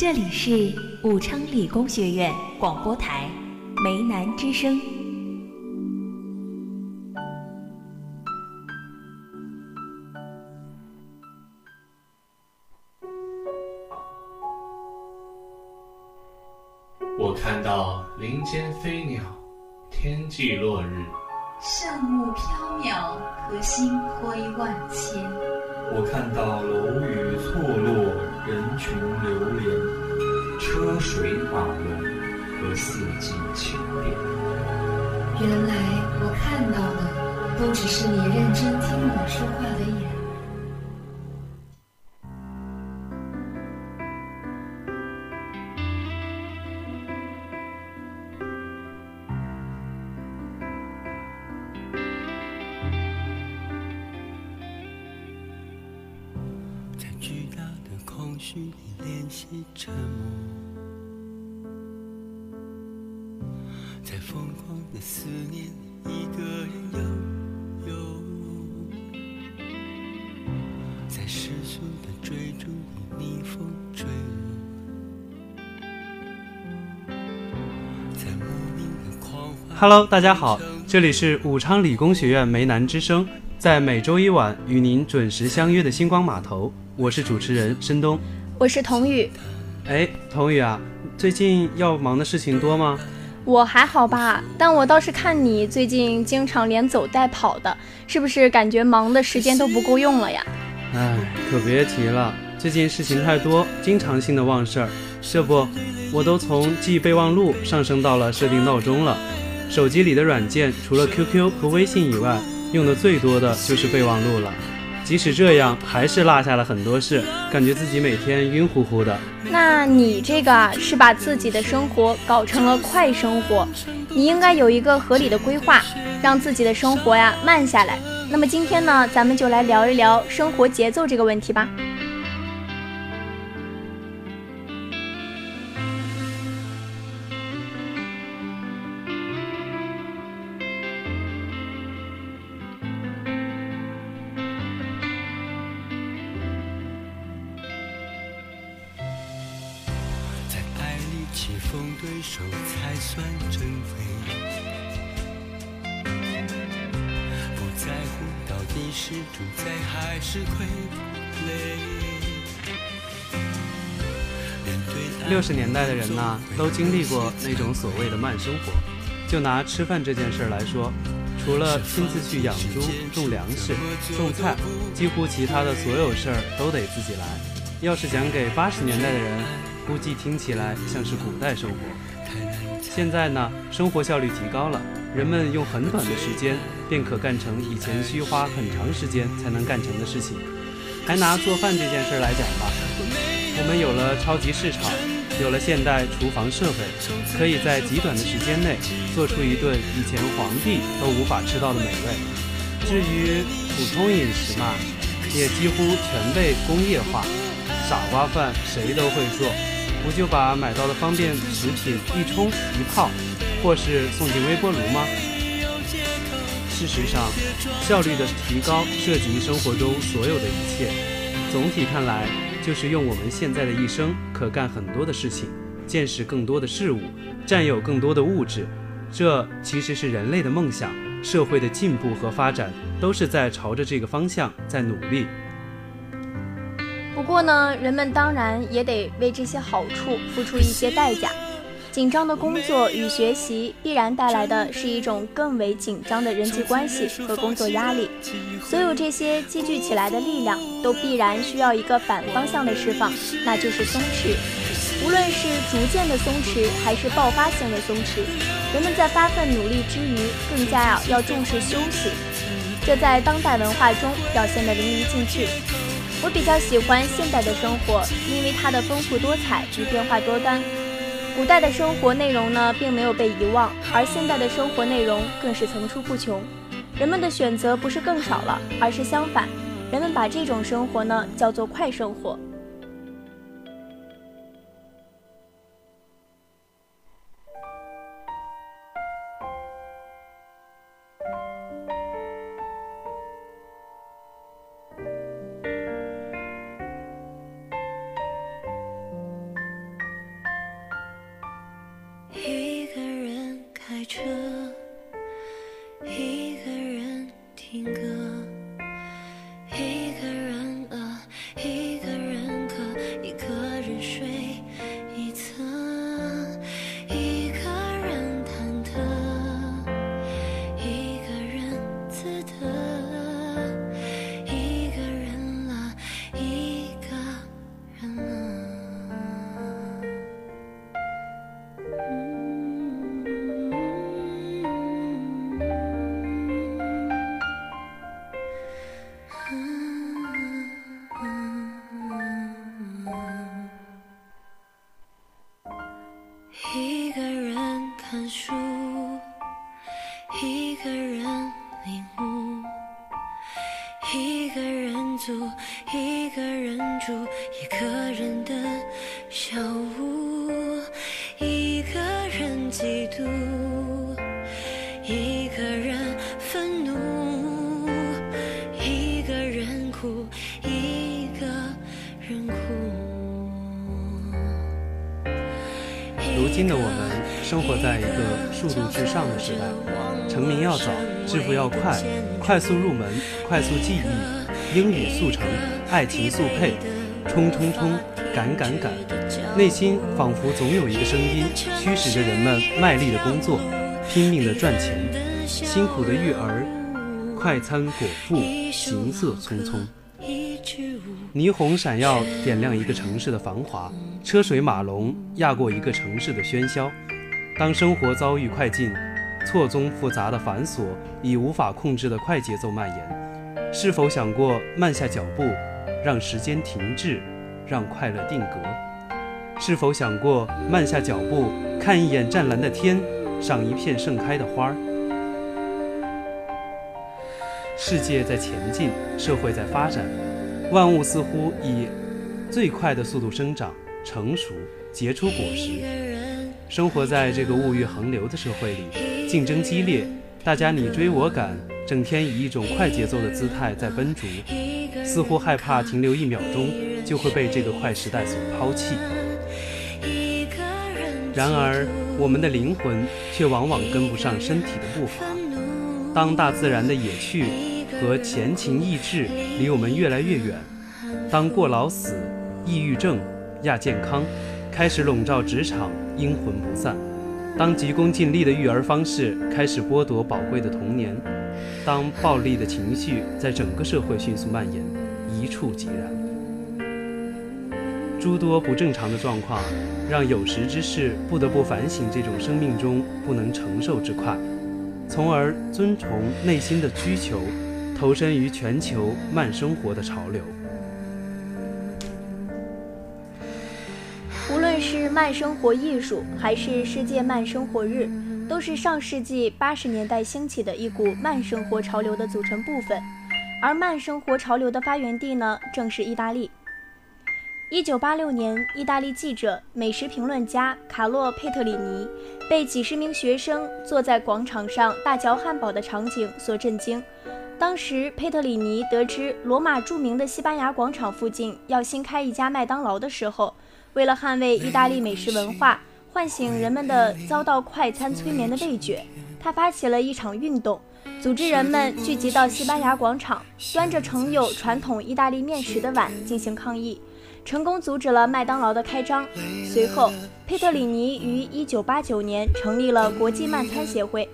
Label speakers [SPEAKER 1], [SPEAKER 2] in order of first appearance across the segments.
[SPEAKER 1] 这里是武昌理工学院广播台梅南之声。
[SPEAKER 2] 我看到林间飞鸟，天际落日，
[SPEAKER 3] 圣物飘渺，和星辉万千。
[SPEAKER 4] 我看到楼宇错落，人群流连，车水马龙和四季秋变。
[SPEAKER 3] 原来我看到的，都只是你认真听我说话的眼。
[SPEAKER 5] 在疯狂的思念一个人游游，在世俗的追逐里逆风坠落，在莫名的狂欢。
[SPEAKER 6] Hello，大家好，这里是武昌理工学院梅南之声，在每周一晚与您准时相约的星光码头，我是主持人申东。
[SPEAKER 7] 我是童宇，
[SPEAKER 6] 哎，童宇啊，最近要忙的事情多吗？
[SPEAKER 7] 我还好吧，但我倒是看你最近经常连走带跑的，是不是感觉忙的时间都不够用了呀？
[SPEAKER 6] 哎，可别提了，最近事情太多，经常性的忘事儿。这不，我都从记备忘录上升到了设定闹钟了。手机里的软件除了 QQ 和微信以外，用的最多的就是备忘录了。即使这样，还是落下了很多事，感觉自己每天晕乎乎的。
[SPEAKER 7] 那你这个啊，是把自己的生活搞成了快生活，你应该有一个合理的规划，让自己的生活呀慢下来。那么今天呢，咱们就来聊一聊生活节奏这个问题吧。
[SPEAKER 5] 对手才算珍贵，不在乎到底是主宰还是傀儡。
[SPEAKER 6] 六十年代的人呐，都经历过那种所谓的慢生活。就拿吃饭这件事儿来说，除了亲自去养猪、种粮食、种菜，几乎其他的所有事儿都得自己来。要是讲给八十年代的人，估计听起来像是古代生活。现在呢，生活效率提高了，人们用很短的时间便可干成以前需花很长时间才能干成的事情。还拿做饭这件事儿来讲吧，我们有了超级市场，有了现代厨房设备，可以在极短的时间内做出一顿以前皇帝都无法吃到的美味。至于普通饮食嘛，也几乎全被工业化。傻瓜饭谁都会做，不就把买到的方便食品一冲一泡，或是送进微波炉吗？事实上，效率的提高涉及生活中所有的一切。总体看来，就是用我们现在的一生可干很多的事情，见识更多的事物，占有更多的物质。这其实是人类的梦想，社会的进步和发展都是在朝着这个方向在努力。
[SPEAKER 7] 不过呢，人们当然也得为这些好处付出一些代价。紧张的工作与学习必然带来的是一种更为紧张的人际关系和工作压力。所有这些积聚起来的力量，都必然需要一个反方向的释放，那就是松弛。无论是逐渐的松弛，还是爆发性的松弛，人们在发奋努力之余，更加啊要重视休息。这在当代文化中表现得淋漓尽致。我比较喜欢现代的生活，因为它的丰富多彩与变化多端。古代的生活内容呢，并没有被遗忘，而现代的生活内容更是层出不穷。人们的选择不是更少了，而是相反，人们把这种生活呢叫做快生活。
[SPEAKER 8] 看书，一个人领悟，一个人租，一个人住，一个人的小屋，一个人嫉妒，一个人愤怒，一个人哭，一个人哭。
[SPEAKER 6] 如今的我们生活在一个速度至上的时代，成名要早，致富要快，快速入门，快速记忆，英语速成，爱情速配，冲冲冲，赶赶赶，内心仿佛总有一个声音驱使着人们卖力的工作，拼命的赚钱，辛苦的育儿，快餐果腹，行色匆匆。霓虹闪耀，点亮一个城市的繁华；车水马龙，压过一个城市的喧嚣。当生活遭遇快进，错综复杂的繁琐以无法控制的快节奏蔓延，是否想过慢下脚步，让时间停滞，让快乐定格？是否想过慢下脚步，看一眼湛蓝的天，赏一片盛开的花儿？世界在前进，社会在发展。万物似乎以最快的速度生长、成熟、结出果实。生活在这个物欲横流的社会里，竞争激烈，大家你追我赶，整天以一种快节奏的姿态在奔逐，似乎害怕停留一秒钟就会被这个快时代所抛弃。然而，我们的灵魂却往往跟不上身体的步伐。当大自然的野趣和前情逸致离我们越来越远，当过劳死、抑郁症、亚健康开始笼罩职场，阴魂不散；当急功近利的育儿方式开始剥夺宝贵的童年；当暴力的情绪在整个社会迅速蔓延，一触即燃。诸多不正常的状况，让有识之士不得不反省这种生命中不能承受之快，从而遵从内心的需求。投身于全球慢生活的潮流。
[SPEAKER 7] 是慢生活艺术，还是世界慢生活日，都是上世纪八十年代兴起的一股慢生活潮流的组成部分。而慢生活潮流的发源地呢，正是意大利。一九八六年，意大利记者、美食评论家卡洛·佩特里尼被几十名学生坐在广场上大嚼汉堡的场景所震惊。当时，佩特里尼得知罗马著名的西班牙广场附近要新开一家麦当劳的时候，为了捍卫意大利美食文化，唤醒人们的遭到快餐催眠的味觉，他发起了一场运动，组织人们聚集到西班牙广场，端着盛有传统意大利面食的碗进行抗议，成功阻止了麦当劳的开张。随后，佩特里尼于1989年成立了国际慢餐协会。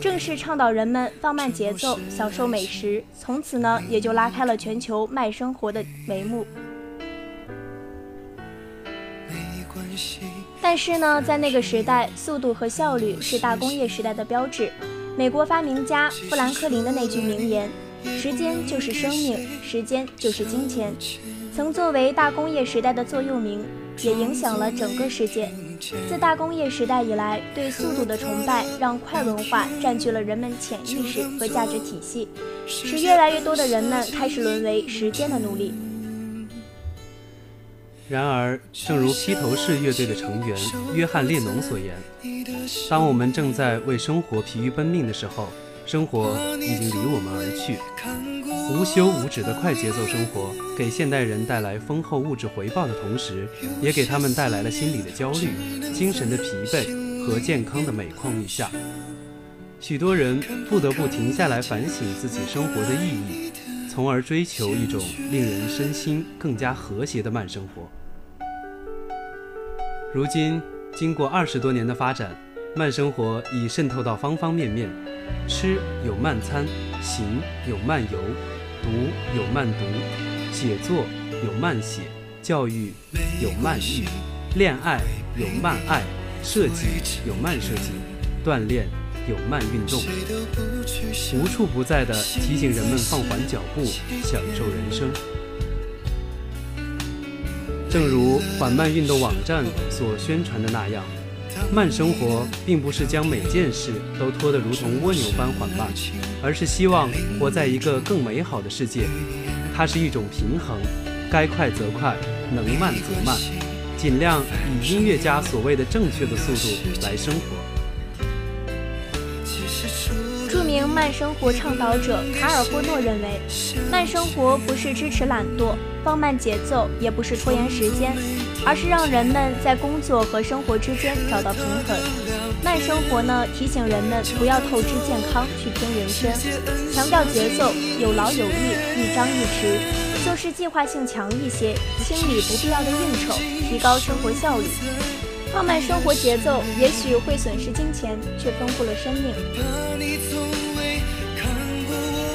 [SPEAKER 7] 正式倡导人们放慢节奏，享受美食，从此呢，也就拉开了全球慢生活的帷幕。但是呢，在那个时代，速度和效率是大工业时代的标志。美国发明家富兰克林的那句名言：“时间就是生命，时间就是金钱”，曾作为大工业时代的座右铭，也影响了整个世界。自大工业时代以来，对速度的崇拜让快文化占据了人们潜意识和价值体系，使越来越多的人们开始沦为时间的奴隶。
[SPEAKER 6] 然而，正如披头士乐队的成员约翰列侬所言：“当我们正在为生活疲于奔命的时候，生活已经离我们而去。”无休无止的快节奏生活给现代人带来丰厚物质回报的同时，也给他们带来了心理的焦虑、精神的疲惫和健康的每况愈下。许多人不得不停下来反省自己生活的意义，从而追求一种令人身心更加和谐的慢生活。如今，经过二十多年的发展，慢生活已渗透到方方面面，吃有慢餐，行有慢游。读有慢读，写作有慢写，教育有慢育，恋爱有慢爱，设计有慢设计，锻炼有慢运动，无处不在的提醒人们放缓脚步，享受人生。正如缓慢运动网站所宣传的那样，慢生活并不是将每件事都拖得如同蜗牛般缓慢，而是希望活在一个更美好的世界。它是一种平衡，该快则快，能慢则慢，尽量以音乐家所谓的正确的速度来生活。
[SPEAKER 7] 慢生活倡导者卡尔霍诺认为，慢生活不是支持懒惰、放慢节奏，也不是拖延时间，而是让人们在工作和生活之间找到平衡。慢生活呢，提醒人们不要透支健康去拼人生，强调节奏，有劳有逸，一张一弛，做事计划性强一些，清理不必要的应酬，提高生活效率。放慢生活节奏，也许会损失金钱，却丰富了生命。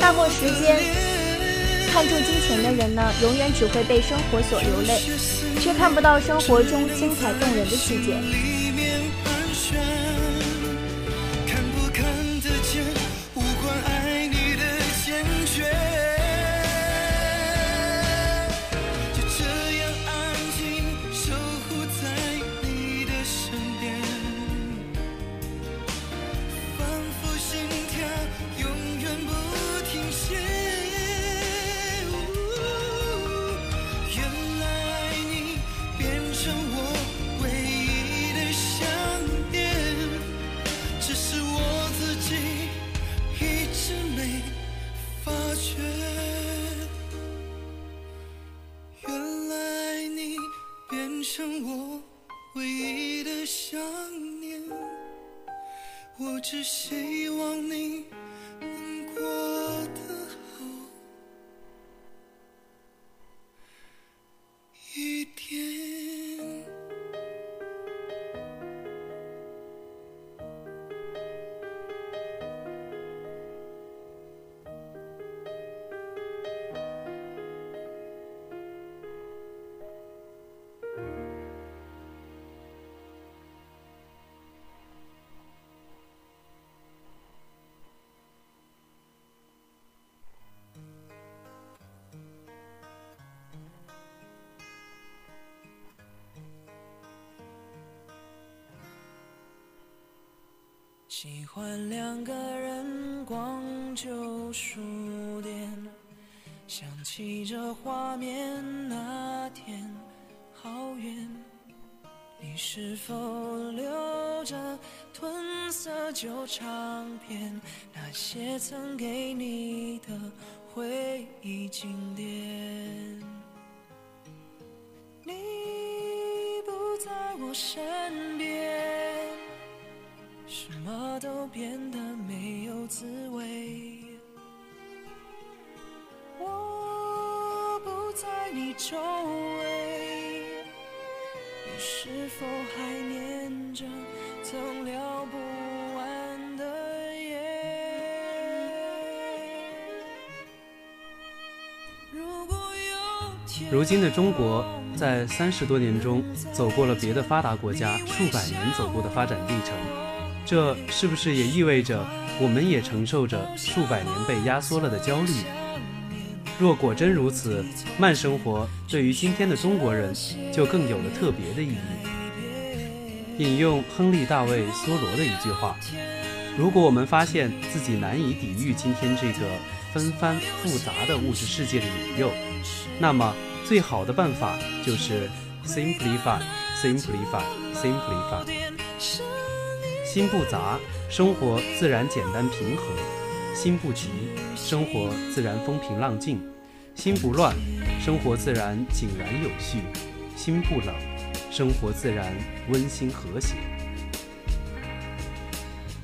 [SPEAKER 7] 大过时间，看重金钱的人呢，永远只会被生活所流泪，却看不到生活中精彩动人的细节。
[SPEAKER 5] 喜欢两个人逛旧书店，想起这画面，那天好远。你是否留着褪色旧唱片？那些曾给你的回忆经典。你不在我身边。什么都变得没有滋味。我不在你周围，你是否还念着曾聊不完的夜？
[SPEAKER 6] 如今的中国，在三十多年中走过了别的发达国家数百年走过的发展历程。这是不是也意味着我们也承受着数百年被压缩了的焦虑？若果真如此，慢生活对于今天的中国人就更有了特别的意义。引用亨利·大卫·梭罗的一句话：“如果我们发现自己难以抵御今天这个纷繁复杂的物质世界的引诱，那么最好的办法就是 simplify, simplify, simplify。”心不杂，生活自然简单平和；心不急，生活自然风平浪静；心不乱，生活自然井然有序；心不冷，生活自然温馨和谐。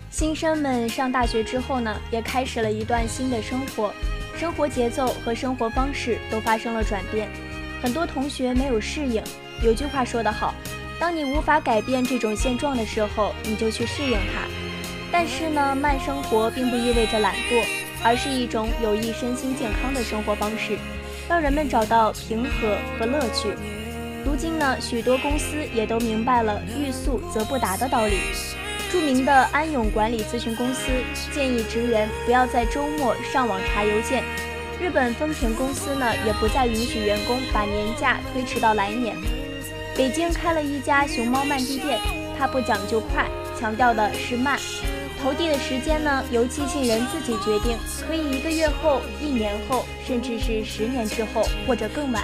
[SPEAKER 7] 新生们上大学之后呢，也开始了一段新的生活，生活节奏和生活方式都发生了转变，很多同学没有适应。有句话说得好。当你无法改变这种现状的时候，你就去适应它。但是呢，慢生活并不意味着懒惰，而是一种有益身心健康的生活方式，让人们找到平和和乐趣。如今呢，许多公司也都明白了“欲速则不达”的道理。著名的安永管理咨询公司建议职员不要在周末上网查邮件。日本丰田公司呢，也不再允许员工把年假推迟到来年。北京开了一家熊猫慢递店，
[SPEAKER 5] 它不讲究快，强调的是慢。投递的时间呢，由寄信人自己决定，可以一个月后、一年后，甚至是十年之后，或者更晚。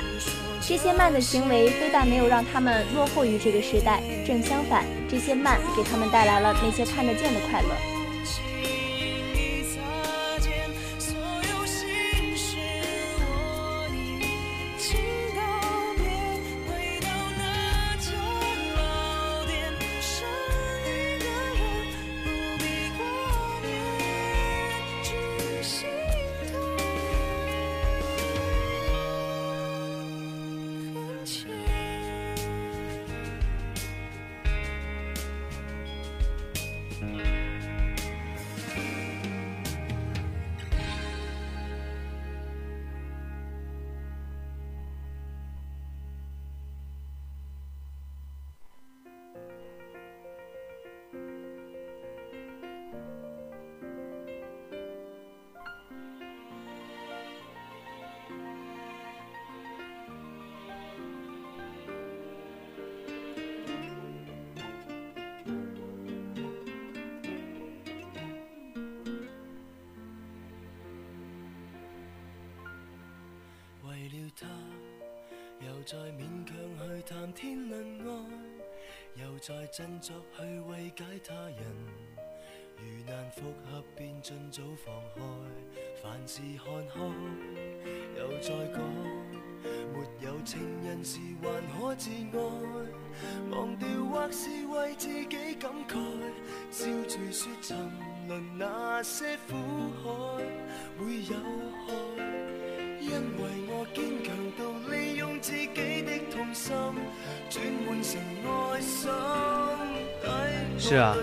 [SPEAKER 5] 这些慢的行为非但没有让他们落后于这个时代，正相反，这些慢给他们带来了那些看得见的快乐。
[SPEAKER 9] 再勉强去谈天论爱，又再振作去慰解他人。如难复合，便尽早放开。凡事看开，又再讲，没有情人时还可自爱。忘掉或是为自己感慨，笑住说沉沦那些苦海会有害，因为我
[SPEAKER 6] 是啊，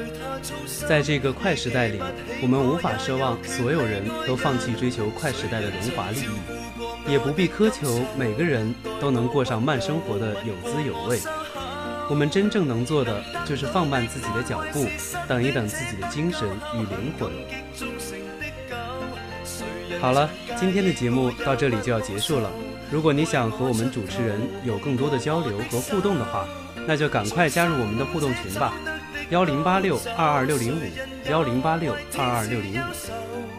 [SPEAKER 6] 在这个快时代里，我们无法奢望所有人都放弃追求快时代的荣华利益，也不必苛求每个人都能过上慢生活的有滋有味。我们真正能做的，就是放慢自己的脚步，等一等自己的精神与灵魂。好了，今天的节目到这里就要结束了。如果你想和我们主持人有更多的交流和互动的话，那就赶快加入我们的互动群吧，幺零八六二二六零五，幺零八六二二六零五。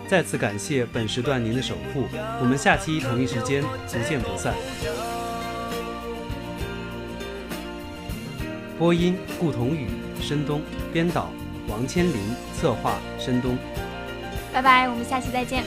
[SPEAKER 6] 再次感谢本时段您的守护，我们下期同一时间不见不散。播音：顾同宇、申东；编导：王千林；策划：申东。
[SPEAKER 5] 拜拜，我们下期再见。